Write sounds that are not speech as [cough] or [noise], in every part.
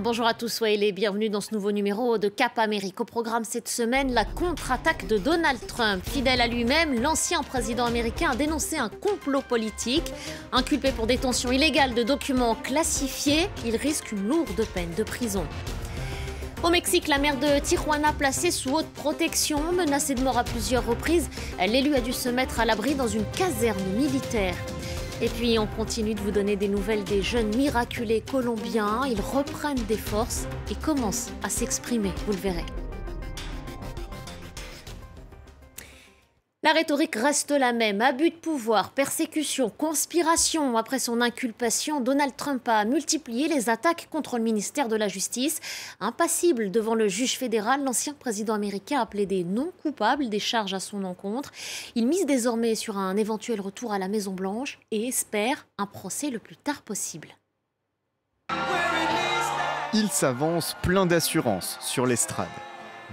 Bonjour à tous, soyez les bienvenus dans ce nouveau numéro de Cap Amérique. Au programme cette semaine, la contre-attaque de Donald Trump. Fidèle à lui-même, l'ancien président américain a dénoncé un complot politique. Inculpé pour détention illégale de documents classifiés, il risque une lourde peine de prison. Au Mexique, la mère de Tijuana placée sous haute protection, menacée de mort à plusieurs reprises, l'élu a dû se mettre à l'abri dans une caserne militaire. Et puis on continue de vous donner des nouvelles des jeunes miraculés colombiens. Ils reprennent des forces et commencent à s'exprimer, vous le verrez. La rhétorique reste la même. Abus de pouvoir, persécution, conspiration. Après son inculpation, Donald Trump a multiplié les attaques contre le ministère de la Justice. Impassible devant le juge fédéral, l'ancien président américain a plaidé non coupable des charges à son encontre. Il mise désormais sur un éventuel retour à la Maison-Blanche et espère un procès le plus tard possible. Il s'avance plein d'assurance sur l'estrade.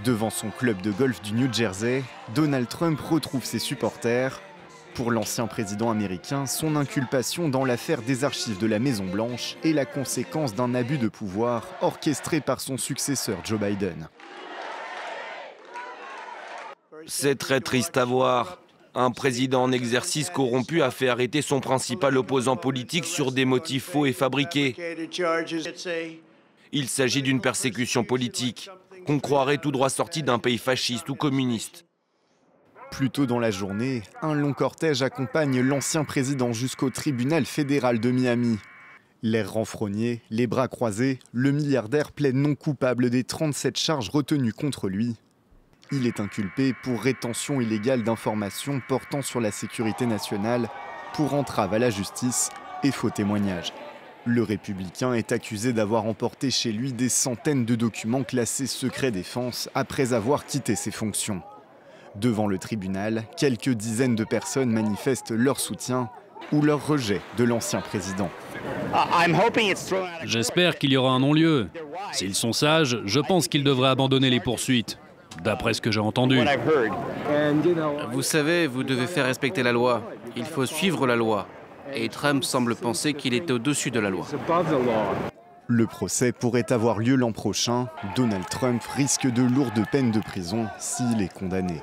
Devant son club de golf du New Jersey, Donald Trump retrouve ses supporters. Pour l'ancien président américain, son inculpation dans l'affaire des archives de la Maison-Blanche est la conséquence d'un abus de pouvoir orchestré par son successeur Joe Biden. C'est très triste à voir. Un président en exercice corrompu a fait arrêter son principal opposant politique sur des motifs faux et fabriqués. Il s'agit d'une persécution politique qu'on croirait tout droit sorti d'un pays fasciste ou communiste. Plus tôt dans la journée, un long cortège accompagne l'ancien président jusqu'au tribunal fédéral de Miami. L'air renfrogné, les bras croisés, le milliardaire plaide non coupable des 37 charges retenues contre lui. Il est inculpé pour rétention illégale d'informations portant sur la sécurité nationale, pour entrave à la justice et faux témoignage. Le républicain est accusé d'avoir emporté chez lui des centaines de documents classés secret défense après avoir quitté ses fonctions. Devant le tribunal, quelques dizaines de personnes manifestent leur soutien ou leur rejet de l'ancien président. J'espère qu'il y aura un non-lieu. S'ils sont sages, je pense qu'ils devraient abandonner les poursuites, d'après ce que j'ai entendu. Vous savez, vous devez faire respecter la loi. Il faut suivre la loi et Trump semble penser qu'il est au-dessus de la loi. Le procès pourrait avoir lieu l'an prochain. Donald Trump risque de lourdes peines de prison s'il est condamné.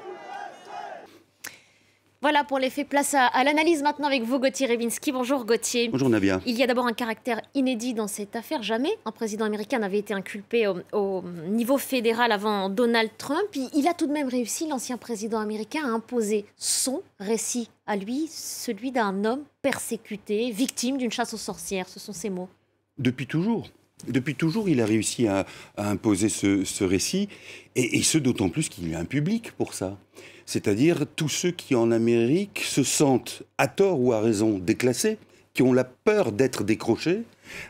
Voilà pour les faits. Place à, l'analyse maintenant avec vous, Gauthier Rebinski. Bonjour Gauthier. Bonjour Navia. Il y a d'abord un caractère inédit dans cette affaire. Jamais un président américain n'avait été inculpé au, niveau fédéral avant Donald Trump. Il, a tout de même réussi, l'ancien président américain, à imposer son récit à lui, celui d'un homme persécuté, victime d'une chasse aux sorcières. Ce sont ses mots. Depuis toujours. Depuis toujours, il a réussi à, imposer ce, récit, et, ce d'autant plus qu'il y a un public pour ça. C'est-à-dire tous ceux qui en Amérique se sentent, à tort ou à raison, déclassés, qui ont la peur d'être décrochés,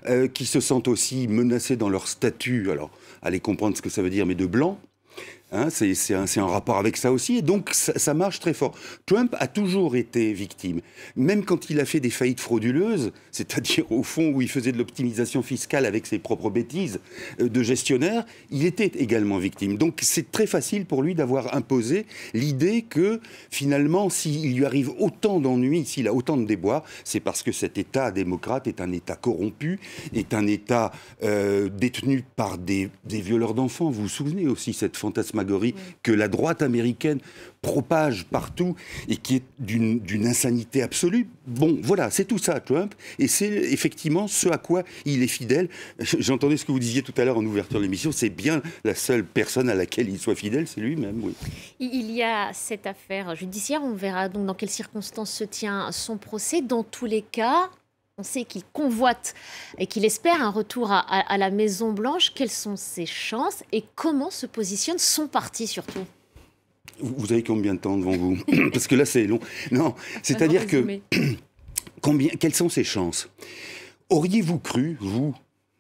euh, qui se sentent aussi menacés dans leur statut, alors allez comprendre ce que ça veut dire, mais de blanc, Hein, c'est un, rapport avec ça aussi. Et donc, ça, marche très fort. Trump a toujours été victime. Même quand il a fait des faillites frauduleuses, [laughs] c'est-à-dire au fond où il faisait de l'optimisation fiscale avec ses propres bêtises euh, de gestionnaire, il était également victime. Donc, c'est très facile pour lui d'avoir imposé l'idée que finalement, s'il lui arrive autant d'ennuis, s'il a autant de déboires, c'est parce que cet État démocrate est un État corrompu, est un État euh, détenu par des, violeurs d'enfants. Vous vous souvenez aussi cette que la droite américaine propage partout et qui est d'une insanité absolue. Bon, voilà, c'est tout ça, Trump. Et c'est effectivement ce à quoi il est fidèle. [laughs] J'entendais ce que vous disiez tout à l'heure en ouverture de l'émission. C'est bien la seule personne à laquelle il soit fidèle, c'est lui-même, oui. Il y a cette affaire judiciaire. On verra donc dans quelles circonstances se tient son procès. Dans tous les cas, on sait qu'il convoite et qu'il espère un retour à, la Maison Blanche. Quelles sont ses chances et comment se positionne son parti surtout? Vous avez combien de temps devant vous? [coughs] Parce que là, c'est long. Non, c'est-à-dire que [coughs] combien, quelles sont ses chances? Auriez-vous cru, vous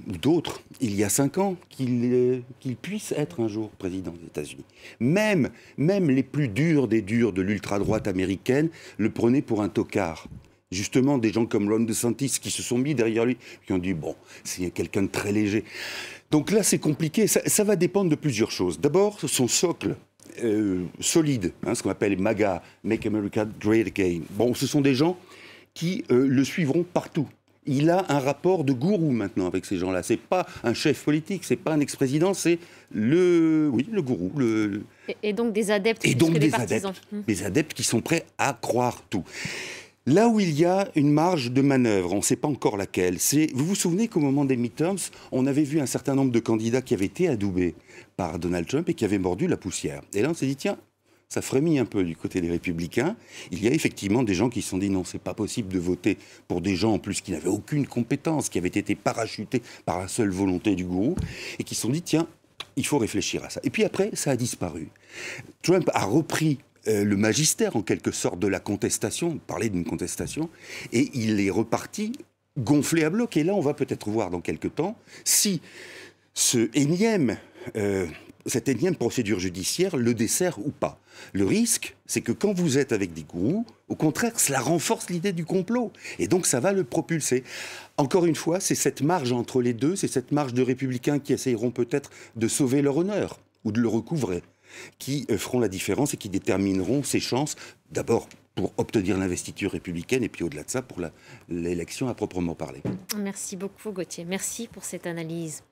ou d'autres, il y a cinq ans, qu'il puisse être un jour président des États-Unis? Même, même les plus durs des durs de l'ultra-droite américaine le prenaient pour un tocard justement des gens comme Ron DeSantis qui se sont mis derrière lui, qui ont dit bon, c'est quelqu'un de très léger. Donc là, c'est compliqué. Ça, va dépendre de plusieurs choses. D'abord, son socle. Euh, solide, hein, ce qu'on appelle MAGA, Make America Great Again. Bon, ce sont des gens qui euh, le suivront partout. il a un rapport de gourou maintenant avec ces gens-là. C'est pas un chef politique, c'est pas un ex-président, c'est le, oui, le gourou. Le... Et, donc des adeptes. Et donc des, adeptes, hum. des adeptes qui sont prêts à croire tout. Là où il y a une marge de manœuvre, on ne sait pas encore laquelle, c'est, vous vous souvenez qu'au moment des midterms, on avait vu un certain nombre de candidats qui avaient été adoubés par Donald Trump et qui avaient mordu la poussière. Et là, on s'est dit, tiens, ça frémit un peu du côté des républicains. Il y a effectivement des gens qui se sont dit non, c'est pas possible de voter pour des gens en plus qui n'avaient aucune compétence, qui avaient été parachutés par la seule volonté du gourou, et qui se sont dit tiens, il faut réfléchir à ça. Et puis après, ça a disparu. Trump a repris euh, le magistère, en quelque sorte, de la contestation, parler d'une contestation, et il est reparti gonflé à bloc. Et là, on va peut-être voir dans quelques temps si ce énième euh, cette énième procédure judiciaire le dessert ou pas. Le risque, c'est que quand vous êtes avec des gourous, au contraire, cela renforce l'idée du complot. Et donc, ça va le propulser. Encore une fois, c'est cette marge entre les deux, c'est cette marge de républicains qui essayeront peut-être de sauver leur honneur ou de le recouvrer, qui euh, feront la différence et qui détermineront ses chances, d'abord pour obtenir l'investiture républicaine et puis au-delà de ça, pour l'élection à proprement parler. Merci beaucoup, Gauthier. Merci pour cette analyse.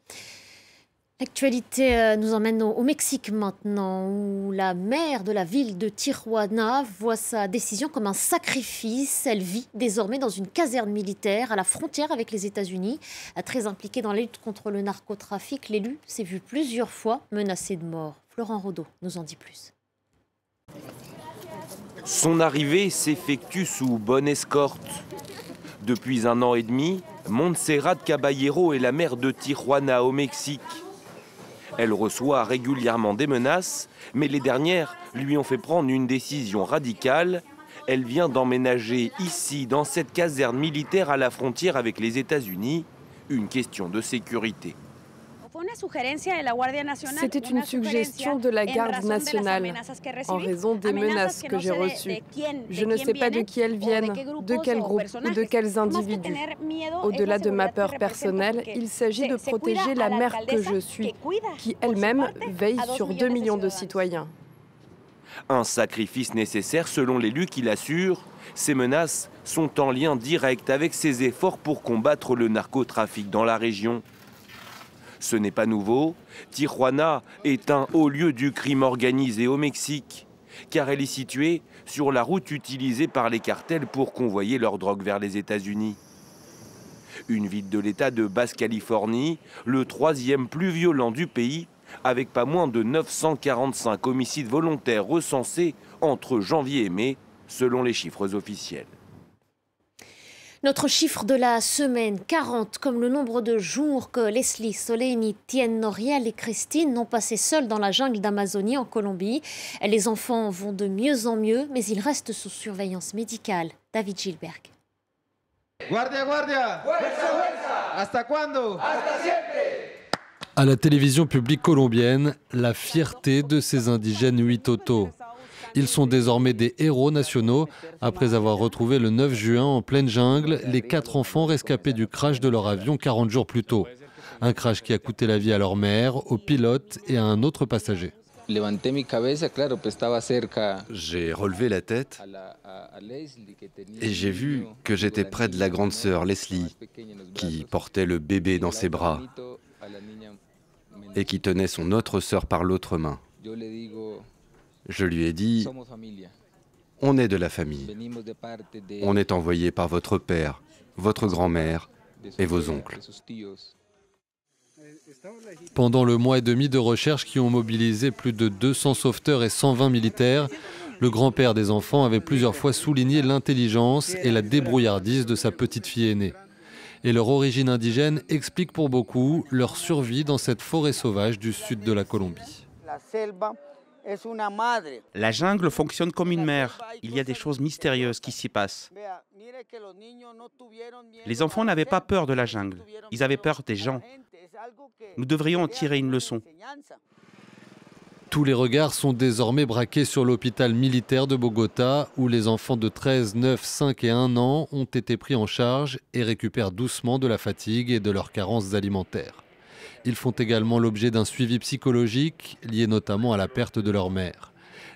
L'actualité euh, nous emmène au, Mexique maintenant, où la maire de la ville de Tijuana voit sa décision comme un sacrifice. Elle vit désormais dans une caserne militaire à la frontière avec les États-Unis. Très impliquée dans la lutte contre le narcotrafic, l'élu s'est vu plusieurs fois menacé de mort. Florent Rodeau nous en dit plus. Son arrivée s'effectue sous bonne escorte. Depuis un an et demi, Montserrat Caballero est la maire de Tijuana au Mexique. Elle reçoit régulièrement des menaces, mais les dernières lui ont fait prendre une décision radicale. Elle vient d'emménager ici, dans cette caserne militaire à la frontière avec les États-Unis, une question de sécurité. C'était une suggestion de la garde nationale en raison des menaces que j'ai reçues. Je ne sais pas de qui elles viennent, de quel groupe ou de quels individus. Au-delà de ma peur personnelle, il s'agit de protéger la mère que je suis, qui elle-même veille sur 2 millions de citoyens. Un sacrifice nécessaire selon l'élu qui l'assure. Ces menaces sont en lien direct avec ses efforts pour combattre le narcotrafic dans la région. Ce n'est pas nouveau. Tijuana est un haut lieu du crime organisé au Mexique, car elle est située sur la route utilisée par les cartels pour convoyer leur drogue vers les États-Unis. Une ville de l'État de Basse-Californie, le troisième plus violent du pays, avec pas moins de 945 homicides volontaires recensés entre janvier et mai, selon les chiffres officiels. Notre chiffre de la semaine, 40, comme le nombre de jours que Leslie, Soleini, Tien, Noriel et Christine n'ont passé seuls dans la jungle d'Amazonie en Colombie. Les enfants vont de mieux en mieux, mais ils restent sous surveillance médicale. David Gilberg. Guardia, guardia. Hasta cuando? Hasta siempre. À la télévision publique colombienne, la fierté de ces indigènes Huitoto. Ils sont désormais des héros nationaux après avoir retrouvé le 9 juin en pleine jungle les quatre enfants rescapés du crash de leur avion 40 jours plus tôt. Un crash qui a coûté la vie à leur mère, au pilote et à un autre passager. J'ai relevé la tête et j'ai vu que j'étais près de la grande sœur Leslie, qui portait le bébé dans ses bras et qui tenait son autre sœur par l'autre main. Je lui ai dit, on est de la famille. On est envoyé par votre père, votre grand-mère et vos oncles. Pendant le mois et demi de recherche qui ont mobilisé plus de 200 sauveteurs et 120 militaires, le grand-père des enfants avait plusieurs fois souligné l'intelligence et la débrouillardise de sa petite fille aînée. Et leur origine indigène explique pour beaucoup leur survie dans cette forêt sauvage du sud de la Colombie. La jungle fonctionne comme une mère. Il y a des choses mystérieuses qui s'y passent. Les enfants n'avaient pas peur de la jungle. Ils avaient peur des gens. Nous devrions en tirer une leçon. Tous les regards sont désormais braqués sur l'hôpital militaire de Bogota, où les enfants de 13, 9, 5 et 1 ans ont été pris en charge et récupèrent doucement de la fatigue et de leurs carences alimentaires. Ils font également l'objet d'un suivi psychologique lié notamment à la perte de leur mère.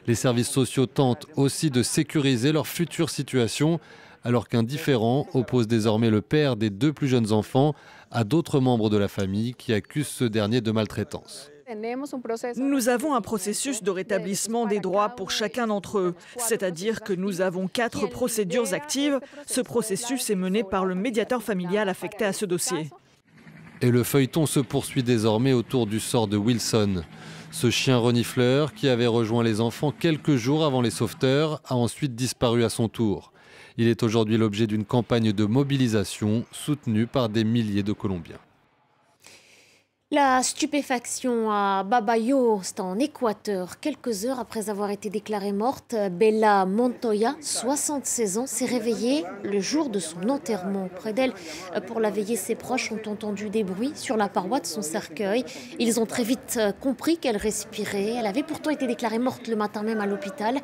Les services sociaux tentent aussi de sécuriser leur future situation alors qu'un différent oppose désormais le père des deux plus jeunes enfants à d'autres membres de la famille qui accusent ce dernier de maltraitance. Nous avons un processus de rétablissement des droits pour chacun d'entre eux, c'est-à-dire que nous avons quatre procédures actives. Ce processus est mené par le médiateur familial affecté à ce dossier. Et le feuilleton se poursuit désormais autour du sort de Wilson. Ce chien renifleur, qui avait rejoint les enfants quelques jours avant les sauveteurs, a ensuite disparu à son tour. Il est aujourd'hui l'objet d'une campagne de mobilisation soutenue par des milliers de Colombiens. La stupéfaction à Babayo, c'est en Équateur. Quelques heures après avoir été déclarée morte, Bella Montoya, 76 ans, s'est réveillée le jour de son enterrement. Près d'elle, pour la veiller, ses proches ont entendu des bruits sur la paroi de son cercueil. Ils ont très vite compris qu'elle respirait. Elle avait pourtant été déclarée morte le matin même à l'hôpital.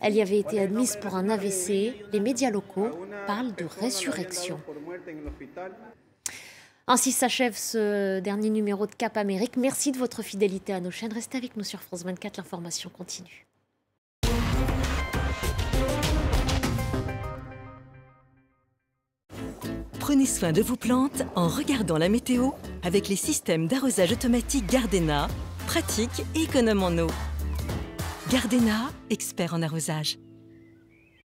Elle y avait été admise pour un AVC. Les médias locaux parlent de résurrection. Ainsi s'achève ce dernier numéro de Cap Amérique. Merci de votre fidélité à nos chaînes. Restez avec nous sur France 24, l'information continue. Prenez soin de vos plantes en regardant la météo avec les systèmes d'arrosage automatique Gardena, pratique et économe en eau. Gardena, expert en arrosage.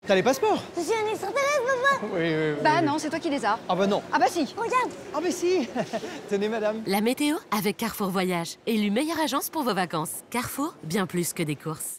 T'as les passeports? Je suis un extraterrestre, papa Oui, oui, oui. Bah non, c'est toi qui les as. Ah bah non. Ah bah si, regarde Ah bah si [laughs] Tenez, madame. La météo avec Carrefour Voyage, élue meilleure agence pour vos vacances. Carrefour, bien plus que des courses.